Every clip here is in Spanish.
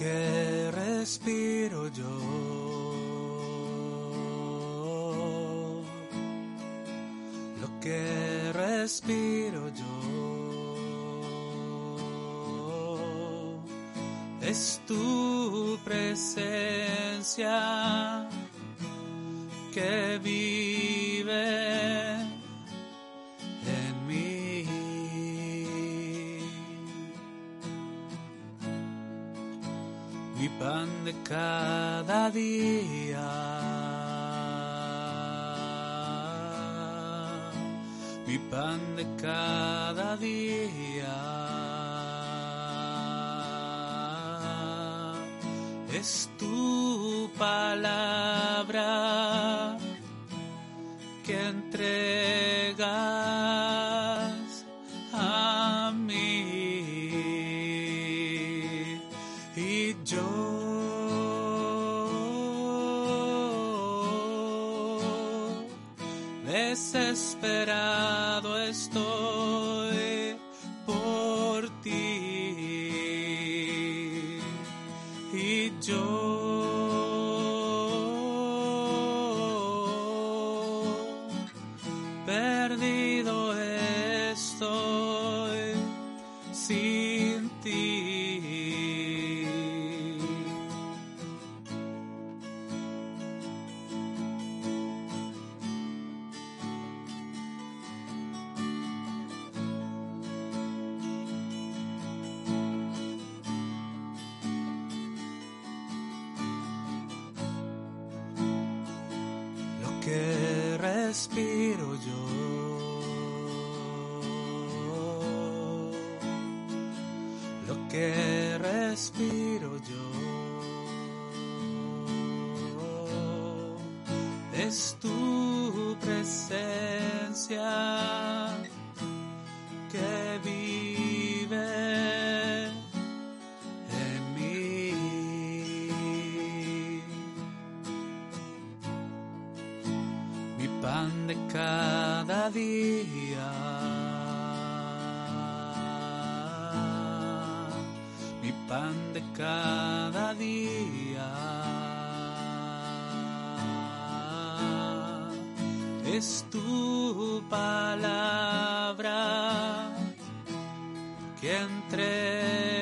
que respiro yo. Lo que respiro yo. Es tu presencia que vive cada día. Mi pan de cada día. Es tu palabra desesperado estoy respiro yo. Lo que respiro yo. Es tu Mi pan de cada día. Es tu palabra que entregas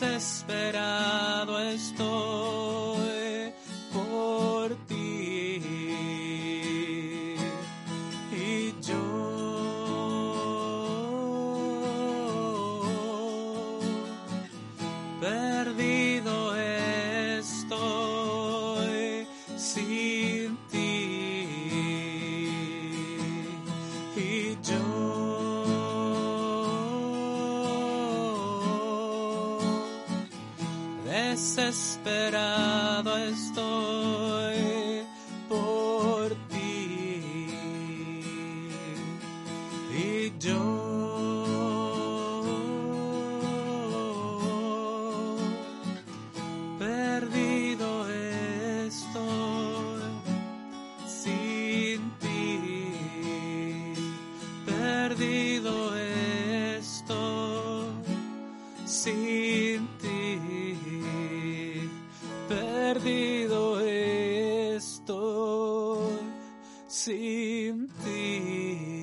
desesperado estoy desesperado estoy por ti. Y yo perdido estoy sin ti. Perdido sin ti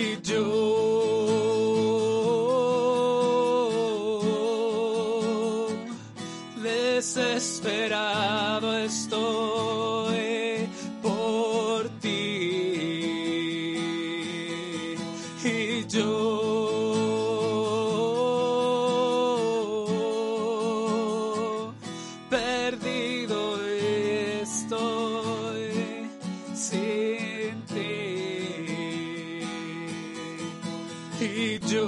y yo. Desesperado estoy yo.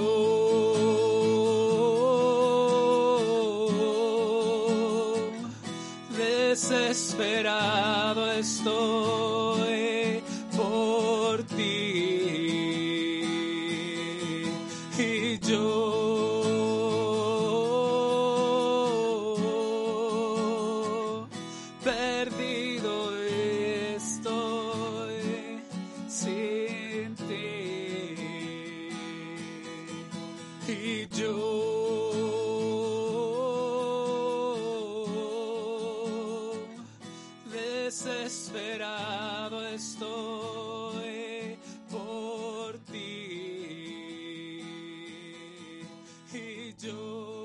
Desesperado estoy por ti yo desesperado estoy por ti. Y yo